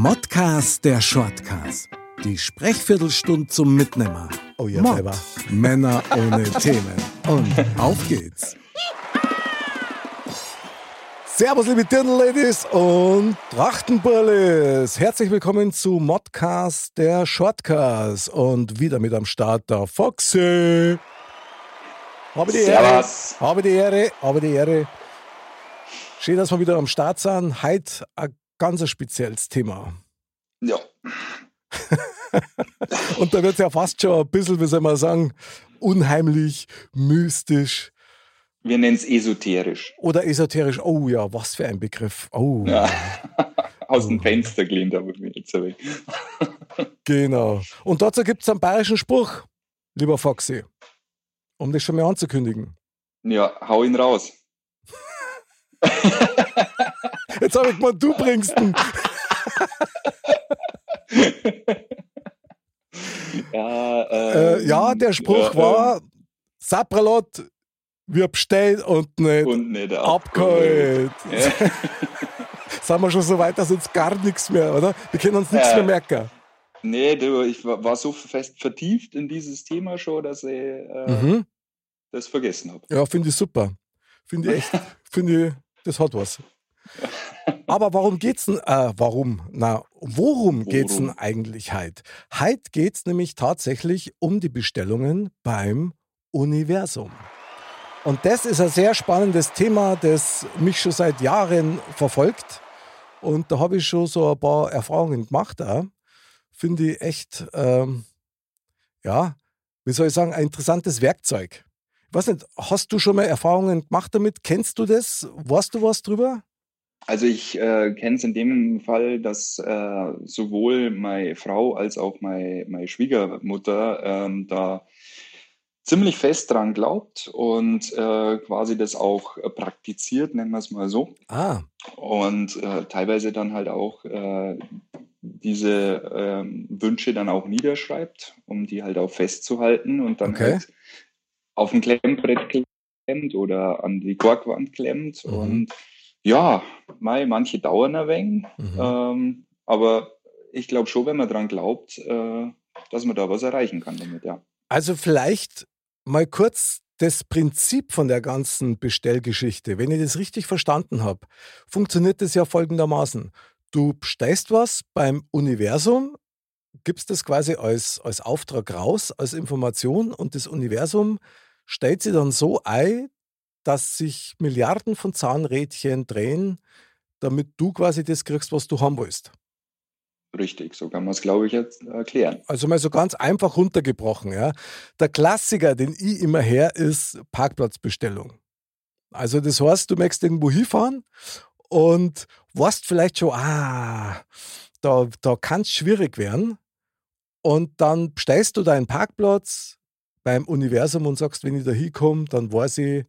Modcast der Shortcast. Die Sprechviertelstunde zum Mitnehmer. Oh ja, Mod. selber. Männer ohne Themen. Und auf geht's. Servus, liebe Dirndl-Ladies und Trachtenburlis. Herzlich willkommen zu Modcast, der Shortcast. Und wieder mit am Start der Foxy. Habe die Servus. Ehre. Habe die Ehre. Habe die Ehre. Schön, dass wir wieder am Start sind. Heute ein ganz spezielles Thema. Ja, Und da wird es ja fast schon ein bisschen, wie soll man sagen, unheimlich, mystisch wir nennen es esoterisch. oder esoterisch. Oh ja, was für ein Begriff. Oh. Ja. Aus dem Fenster gelehnt, aber mir jetzt aber. Genau. Und dazu gibt es einen bayerischen Spruch, lieber Foxy, um das schon mal anzukündigen. Ja, hau ihn raus. Jetzt habe ich gemeint, du bringst ihn. Ja, Äh, ähm, ja, der Spruch ja, war, Sapralot wird bestellt und nicht und nicht abgeholt. Ja. Sind wir schon so weit, dass uns gar nichts mehr, oder? Wir können uns nichts Ja. mehr merken. Nee, du, ich war, war so fest vertieft in dieses Thema schon, dass ich äh, Mhm. das vergessen habe. Ja, finde ich super. Finde ich echt, finde ich, das hat was. Aber warum geht's denn, äh, warum, na, worum geht's denn eigentlich heute? Heute geht's nämlich tatsächlich um die Bestellungen beim Universum. Und das ist ein sehr spannendes Thema, das mich schon seit Jahren verfolgt. Und da habe ich schon so ein paar Erfahrungen gemacht. Auch. Finde ich echt, ähm, ja, wie soll ich sagen, ein interessantes Werkzeug. Ich weiß nicht, hast du schon mal Erfahrungen gemacht damit? Kennst du das? Weißt du was drüber? Also ich äh, kenne es in dem Fall, dass äh, sowohl meine Frau als auch meine, meine Schwiegermutter ähm, da ziemlich fest dran glaubt und äh, quasi das auch äh, praktiziert, nennen wir es mal so. Ah, Und äh, teilweise dann halt auch äh, diese ähm, Wünsche dann auch niederschreibt, um die halt auch festzuhalten und dann Okay. halt auf ein Klemmbrett klemmt oder an die Korkwand klemmt. Mhm. Und ja, mei, manche dauern ein wenig, mhm. ähm, aber ich glaube schon, wenn man dran glaubt, äh, dass man da was erreichen kann damit, ja. Also vielleicht mal kurz das Prinzip von der ganzen Bestellgeschichte. Wenn ich das richtig verstanden habe, funktioniert das ja folgendermaßen. Du bestellst was beim Universum, gibst das quasi als, als Auftrag raus, als Information und das Universum stellt sie dann so ein, dass sich Milliarden von Zahnrädchen drehen, damit du quasi das kriegst, was du haben willst. Richtig, so kann man es, glaube ich, jetzt erklären. Also mal so ganz einfach runtergebrochen. Ja. Der Klassiker, den ich immer her, ist Parkplatzbestellung. Also das heißt, du möchtest irgendwo hinfahren und weißt vielleicht schon, ah, da, da kann es schwierig werden. Und dann bestellst du deinen Parkplatz beim Universum und sagst, wenn ich da hinkomme, dann weiß ich,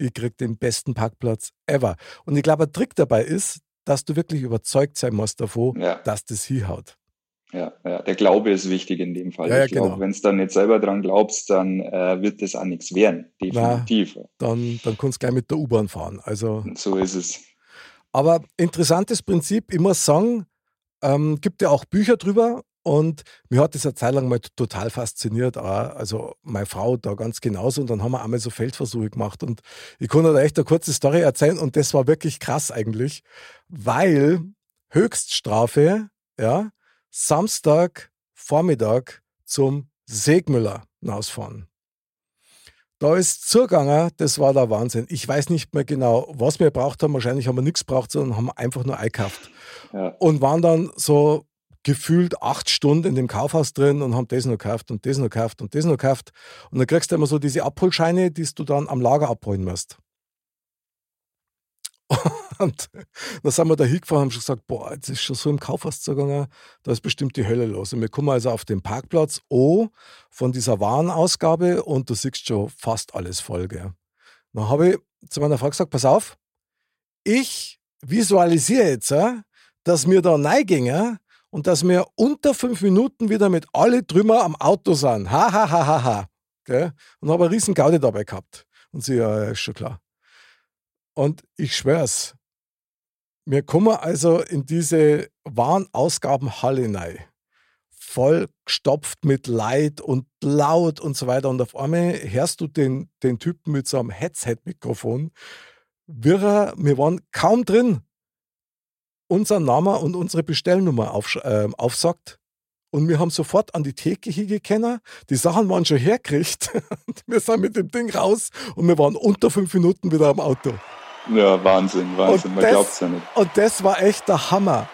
ich krieg den besten Parkplatz ever. Und ich glaube, ein Trick dabei ist, dass du wirklich überzeugt sein musst davon, Ja. dass das hinhaut. Ja, ja, der Glaube ist wichtig in dem Fall. Ja, ja, ich glaube, genau. wenn es dann nicht selber dran glaubst, dann äh, wird das auch nichts werden. Definitiv. dann, dann kannst du gleich mit der U-Bahn fahren. Also, So ist es. aber interessantes Prinzip, muss sagen, ähm, gibt ja auch Bücher drüber und mir hat das eine Zeit lang mal total fasziniert. Auch, also meine Frau da ganz genauso und dann haben wir einmal so Feldversuche gemacht und ich konnte da echt eine kurze Story erzählen und das war wirklich krass eigentlich, weil Höchststrafe, ja, Samstag Vormittag zum Segmüller hinausfahren. Da ist zugegangen, das war der Wahnsinn. Ich weiß nicht mehr genau, was wir braucht haben. Wahrscheinlich haben wir nichts braucht, sondern haben einfach nur eingekauft. Ja. Und waren dann so gefühlt acht Stunden in dem Kaufhaus drin und haben das noch gekauft und das noch gekauft und das noch gekauft. Und dann kriegst du immer so diese Abholscheine, die du dann am Lager abholen musst. Und dann sind wir da hingefahren und haben schon gesagt, boah, jetzt ist schon so im Kaufhaus zugegangen, da ist bestimmt die Hölle los. Und wir kommen also auf den Parkplatz O von dieser Warenausgabe und du siehst schon fast alles voll. Gell. Dann habe ich zu meiner Frau gesagt, pass auf, ich visualisiere jetzt, dass wir da reingehen und dass wir unter fünf Minuten wieder mit alle Trümmer am Auto sind. Ha, ha, ha, ha, ha. Gell? Und habe eine riesen Gaudi dabei gehabt. Und sie, ja, ist schon klar. Und ich schwör's, wir kommen also in diese Warenausgabenhalle rein. Voll gestopft mit Leid und laut und so weiter. Und auf einmal hörst du den, den Typen mit so einem Headset-Mikrofon. Wir waren kaum drin unser Name und unsere Bestellnummer auf, äh, aufsagt. Und wir haben sofort an die Theke hingekommen. Die Sachen waren schon hergekriegt. wir sind mit dem Ding raus und wir waren unter fünf Minuten wieder am Auto. Ja, Wahnsinn, Wahnsinn. Man glaubt es ja nicht. Und das war echt der Hammer.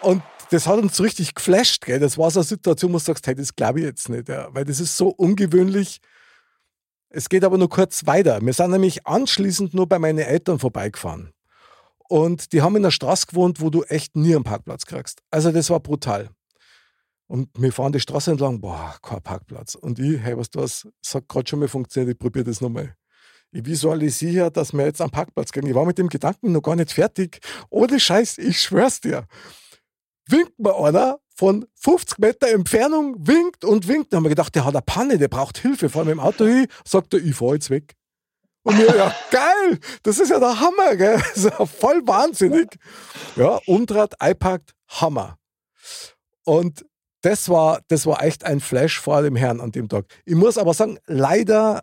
Und das hat uns richtig geflasht. Gell? Das war so eine Situation, wo du sagst, hey, das glaube ich jetzt nicht. Ja. Weil das ist so ungewöhnlich. Es geht aber nur kurz weiter. Wir sind nämlich anschließend nur bei meinen Eltern vorbeigefahren. Und die haben in einer Straße gewohnt, wo du echt nie einen Parkplatz kriegst. Also das war brutal. Und wir fahren die Straße entlang, boah, kein Parkplatz. Und ich, hey, was du hast, sagt gerade schon mal funktioniert, ich probiere das nochmal. Ich visualisiere, dass wir jetzt einen Parkplatz kriegen. Ich war mit dem Gedanken noch gar nicht fertig. Ohne Scheiß, ich schwör's dir. Winkt mir einer von 50 Meter Entfernung, winkt und winkt. Dann haben wir gedacht, der hat eine Panne, der braucht Hilfe. Fahren wir im Auto hin, sagt er, ich fahr jetzt weg. Und mir, ja, geil, das ist ja der Hammer, gell? Das ist ja voll wahnsinnig. Ja, Umdraht, iPad, Hammer. Und das war, das war echt ein Flash vor dem Herrn an dem Tag. Ich muss aber sagen, leider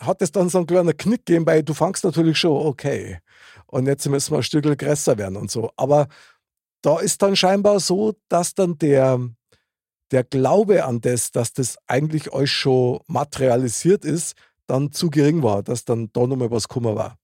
hat es dann so einen kleinen Knick gegeben, weil du fangst natürlich schon, okay, und jetzt müssen wir ein Stück größer werden und so. Aber da ist dann scheinbar so, dass dann der, der Glaube an das, dass das eigentlich euch schon materialisiert ist, dann zu gering war, dass dann da nochmal was gekommen war.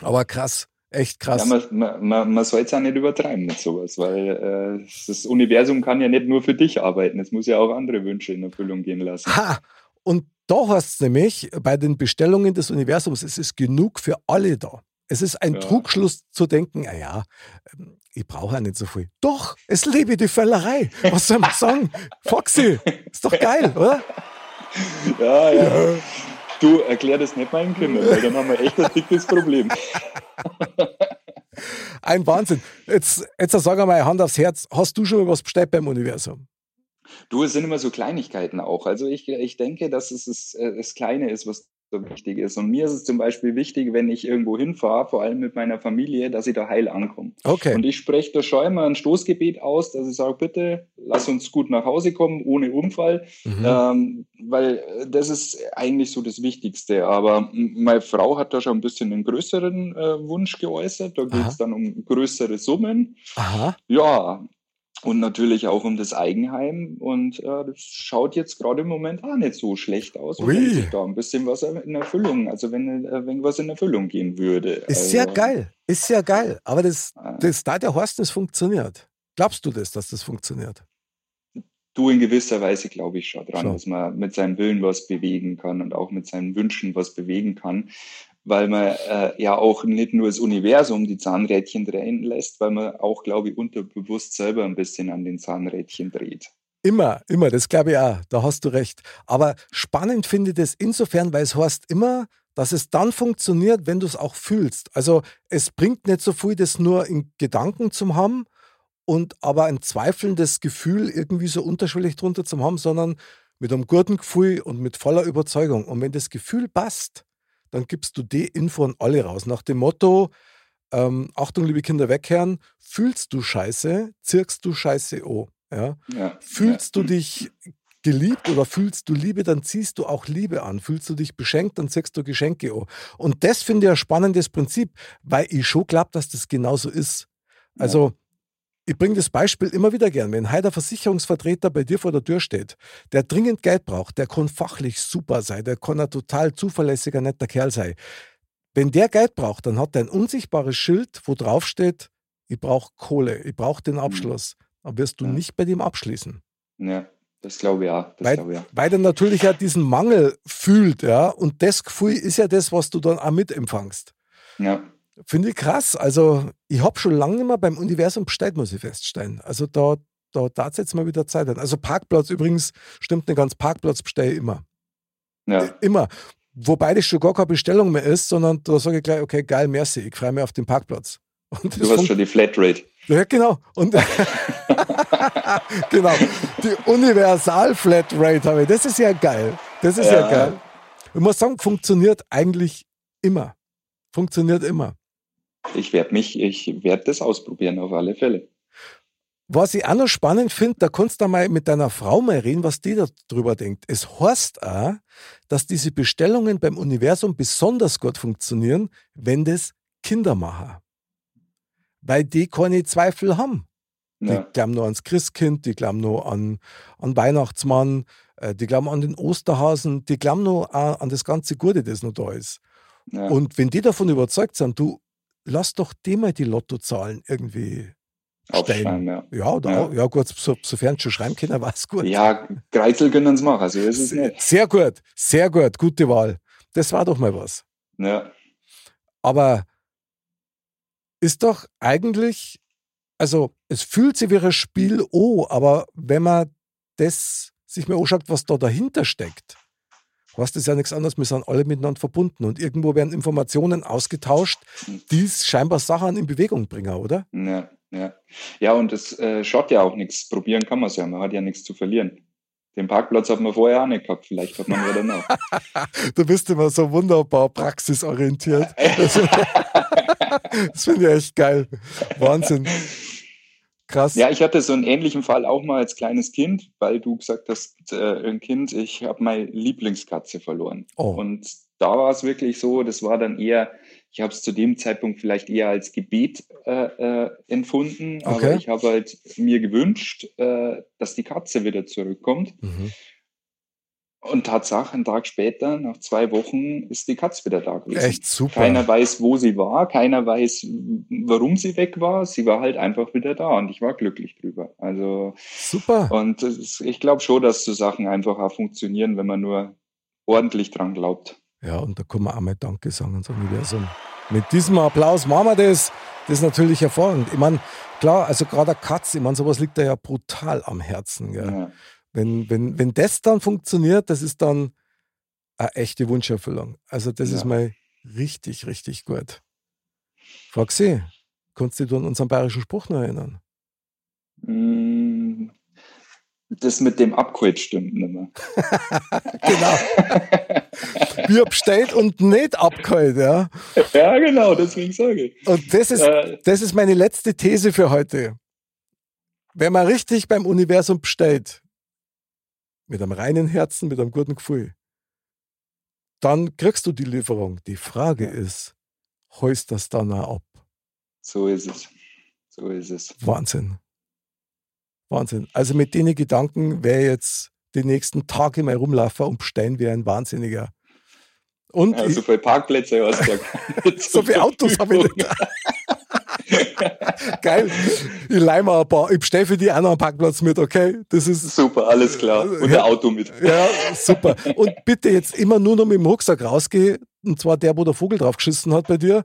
Aber krass, echt krass. Ja, man, man, man soll es auch nicht übertreiben mit sowas, weil äh, das Universum kann ja nicht nur für dich arbeiten, es muss ja auch andere Wünsche in Erfüllung gehen lassen. Ha! Und da heißt es nämlich, bei den Bestellungen des Universums, es ist genug für alle da. Es ist ein ja. Trugschluss zu denken, naja, ah ähm, ich brauche ja nicht so viel. Doch, es lebe die Völlerei. Was soll man sagen? Foxy, ist doch geil, oder? Ja, ja. ja. Du, erklär das nicht meinen Kindern, weil dann haben wir echt ein dickes Problem. Ein Wahnsinn. Jetzt, jetzt sag einmal Hand aufs Herz, hast du schon was bestellt beim Universum? Du, es sind immer so Kleinigkeiten auch. Also ich, ich denke, dass es das, äh, das Kleine ist, was so wichtig ist. Und mir ist es zum Beispiel wichtig, wenn ich irgendwo hinfahre, vor allem mit meiner Familie, dass ich da heil ankomme. Okay. Und ich spreche da schon immer ein Stoßgebet aus, dass ich sage, bitte lass uns gut nach Hause kommen, ohne Unfall, mhm. ähm, weil das ist eigentlich so das Wichtigste. Aber meine Frau hat da schon ein bisschen einen größeren äh, Wunsch geäußert. Da geht es dann um größere Summen. Aha. Ja, und natürlich auch um das Eigenheim. Und äh, das schaut jetzt gerade im Moment auch nicht so schlecht aus. Und wenn sich da ein bisschen was in Erfüllung, also wenn, äh, wenn was in Erfüllung gehen würde. Ist also, ja geil, ist ja geil. Aber das, äh, das da der Horst, das funktioniert. Glaubst du das, dass das funktioniert? Du in gewisser Weise glaube ich schon dran, schon. dass man mit seinem Willen was bewegen kann und auch mit seinen Wünschen was bewegen kann weil man äh, ja auch nicht nur das Universum die Zahnrädchen drehen lässt, weil man auch, glaube ich, unterbewusst selber ein bisschen an den Zahnrädchen dreht. Immer, immer, das glaube ich auch, da hast du recht. Aber spannend finde ich das insofern, weil es heißt immer, dass es dann funktioniert, wenn du es auch fühlst. Also es bringt nicht so viel, das nur in Gedanken zu haben und aber ein zweifelndes Gefühl irgendwie so unterschwellig drunter zu haben, sondern mit einem guten Gefühl und mit voller Überzeugung. Und wenn das Gefühl passt, dann gibst du die Info an alle raus. Nach dem Motto, ähm, Achtung, liebe Kinder, wegkehren, fühlst du Scheiße, zirkst du Scheiße oh. Ja? ja fühlst ja. du dich geliebt oder fühlst du Liebe, dann ziehst du auch Liebe an. Fühlst du dich beschenkt, dann ziehst du Geschenke an. Und das finde ich ein spannendes Prinzip, weil ich schon glaube, dass das genauso ist. Also, ich bringe das Beispiel immer wieder gern. Wenn heute ein Versicherungsvertreter bei dir vor der Tür steht, der dringend Geld braucht, der kann fachlich super sein, der kann ein total zuverlässiger, netter Kerl sein. Wenn der Geld braucht, dann hat er ein unsichtbares Schild, wo drauf steht, ich brauche Kohle, ich brauche den mhm. Abschluss. Dann wirst du ja. nicht bei dem abschließen. Ja, das glaube ich auch. weil, glaube ich auch. weil er natürlich ja diesen Mangel fühlt, ja. Und das Gefühl ist ja das, was du dann auch mitempfangst. Ja. Finde ich krass. Also, ich habe schon lange nicht mehr beim Universum bestellt, muss ich feststellen. Also, da, da es jetzt mal wieder Zeit an. Also, Parkplatz übrigens, stimmt nicht ganz, Parkplatz bestelle ich immer. Ja. Immer. Wobei das schon gar keine Bestellung mehr ist, sondern da sage ich gleich, okay, geil, merci, ich freue mich auf den Parkplatz. Und du hast schon die Flatrate. Ja, genau. Und genau. Die Universal-Flatrate habe ich. Das ist ja geil. Das ist ja, ja geil. Ich muss sagen, funktioniert eigentlich immer. Funktioniert immer. Ich werde mich, ich werde das ausprobieren auf alle Fälle. Was ich auch noch spannend finde, da kannst du mal mit deiner Frau mal reden, was die darüber denkt. Es heißt auch, dass diese Bestellungen beim Universum besonders gut funktionieren, wenn das Kinder machen. Weil die keine Zweifel haben. Ja. Die glauben nur ans Christkind, die glauben nur an, an Weihnachtsmann, äh, die glauben an den Osterhasen, die glauben nur an das ganze Gute, das noch da ist. Ja. Und wenn die davon überzeugt sind, du lass doch dem mal die Lottozahlen irgendwie stellen. Ja. Ja, oder ja. Auch, ja gut, so, sofern schon schreiben können, war es gut. Ja, Kreizel können es machen, so ist es nicht. Sehr gut, sehr gut, gute Wahl. Das war doch mal was. Ja. Aber ist doch eigentlich, also es fühlt sich wie ein Spiel oh, aber wenn man das sich mal anschaut, was da dahinter steckt, heißt das ja nichts anderes, wir sind alle miteinander verbunden und irgendwo werden Informationen ausgetauscht, die scheinbar Sachen in Bewegung bringen, oder? Ja, ja. Ja, und es äh, schaut ja auch nichts. Probieren kann man es ja, man hat ja nichts zu verlieren. Den Parkplatz hat man vorher auch nicht gehabt, vielleicht hat man ja danach. du bist immer so wunderbar praxisorientiert. das finde ich echt geil. Wahnsinn. Krass. Ja, ich hatte so einen ähnlichen Fall auch mal als kleines Kind, weil du gesagt hast, äh, ein Kind, ich habe meine Lieblingskatze verloren. Oh. Und da war es wirklich so, das war dann eher, ich habe es zu dem Zeitpunkt vielleicht eher als Gebet äh, äh, empfunden, okay. aber ich habe halt mir gewünscht, äh, dass die Katze wieder zurückkommt. Mhm. Und Tatsache, einen Tag später, nach zwei Wochen, ist die Katze wieder da gewesen. Echt super. Keiner weiß, wo sie war, keiner weiß, warum sie weg war. Sie war halt einfach wieder da und ich war glücklich drüber. Also super. Und ich glaube schon, dass so Sachen einfach auch funktionieren, wenn man nur ordentlich dran glaubt. Ja, und da kann man auch mal Danke sagen ans Universum. Mit diesem Applaus machen wir das. Das ist natürlich hervorragend. Ich meine, klar, also gerade eine Katze, ich meine, sowas liegt da ja brutal am Herzen. Ja. Wenn, wenn, wenn das dann funktioniert, das ist dann eine echte Wunscherfüllung. Also das ja. ist mal richtig, richtig gut. Frag sie, kannst du dich an unseren bayerischen Spruch noch erinnern? Mm, das mit dem Abkult stimmt nicht mehr. genau. Wir bestellt und nicht abgeholt, ja. Ja, genau, deswegen sage ich. Und das ist, äh, das ist meine letzte These für heute. Wenn man richtig beim Universum bestellt, mit einem reinen Herzen, mit einem guten Gefühl, dann kriegst du die Lieferung. Die Frage ist, heust das dann auch ab? So ist es. So ist es. Wahnsinn. Wahnsinn. Also mit den Gedanken wäre jetzt die nächsten Tage mal rumlaufen und bestellen wie ein Wahnsinniger. Und ja, so viele Parkplätze hast du So viele Autos habe ich nicht. Geil. Ich leih mal ein paar. Ich bestelle für die auch noch einen Parkplatz mit, okay? Das ist. Super, alles klar. Und ja, ein Auto mit. Ja, super. Und bitte jetzt immer nur noch mit dem Rucksack rausgehen. Und zwar der, wo der Vogel drauf geschissen hat bei dir.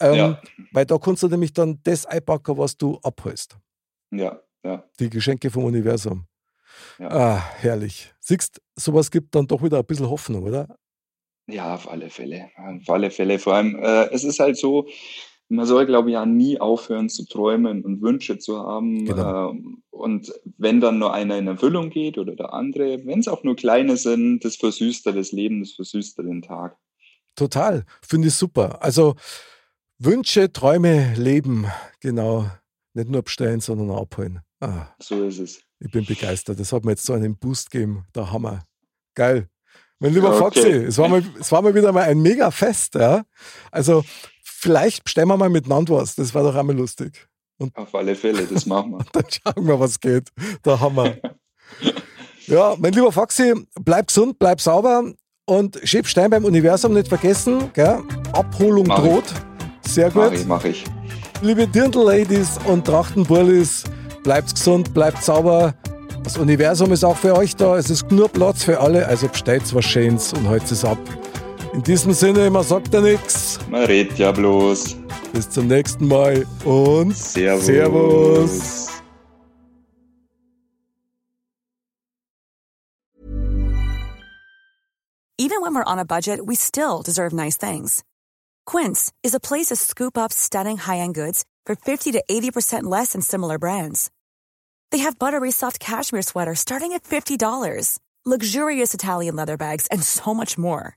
Ähm, ja. Weil da kannst du nämlich dann das einpacken, was du abholst. Ja, ja. Die Geschenke vom Universum. Ja. Ah, herrlich. Siehst, sowas gibt dann doch wieder ein bisschen Hoffnung, oder? Ja, auf alle Fälle. Auf alle Fälle. Vor allem, äh, es ist halt so, man soll, glaube ich, ja nie aufhören zu träumen und Wünsche zu haben. Genau. Ähm, und wenn dann nur einer in Erfüllung geht oder der andere, wenn es auch nur kleine sind, das versüßt das Leben, das versüßt den Tag. Total, finde ich super. Also Wünsche, Träume, Leben, genau. Nicht nur bestellen, sondern auch abholen. Ah, so ist es. Ich bin begeistert. Das hat mir jetzt so einen Boost gegeben. Der Hammer. Geil. Mein lieber okay. Foxy, es war, mal, es war mal wieder mal ein mega Fest. Ja? Also vielleicht bestellen wir mal miteinander was. Das war doch einmal lustig. Und Auf alle Fälle, das machen wir. dann schauen wir, was geht. Da haben wir. ja, mein lieber Foxy, bleib gesund, bleib sauber und schieb Stein beim Universum nicht vergessen. Gell? Abholung mach droht. Ich. Sehr gut. Mach ich, mach ich. Liebe Dirndl-Ladies und Trachtenburlis, bleibt gesund, bleibt sauber. Das Universum ist auch für euch da. Es ist nur Platz für alle, also bestellt was Schönes und heute es ab. In diesem Sinne, man sagt er ja nichts. Man redet ja bloß. Bis zum nächsten Mal und Servus. Servus. Even when we're on a budget, we still deserve nice things. Quince is a place to scoop up stunning high-end goods for 50 to 80% less than similar brands. They have buttery soft cashmere sweaters starting at $50, luxurious Italian leather bags, and so much more.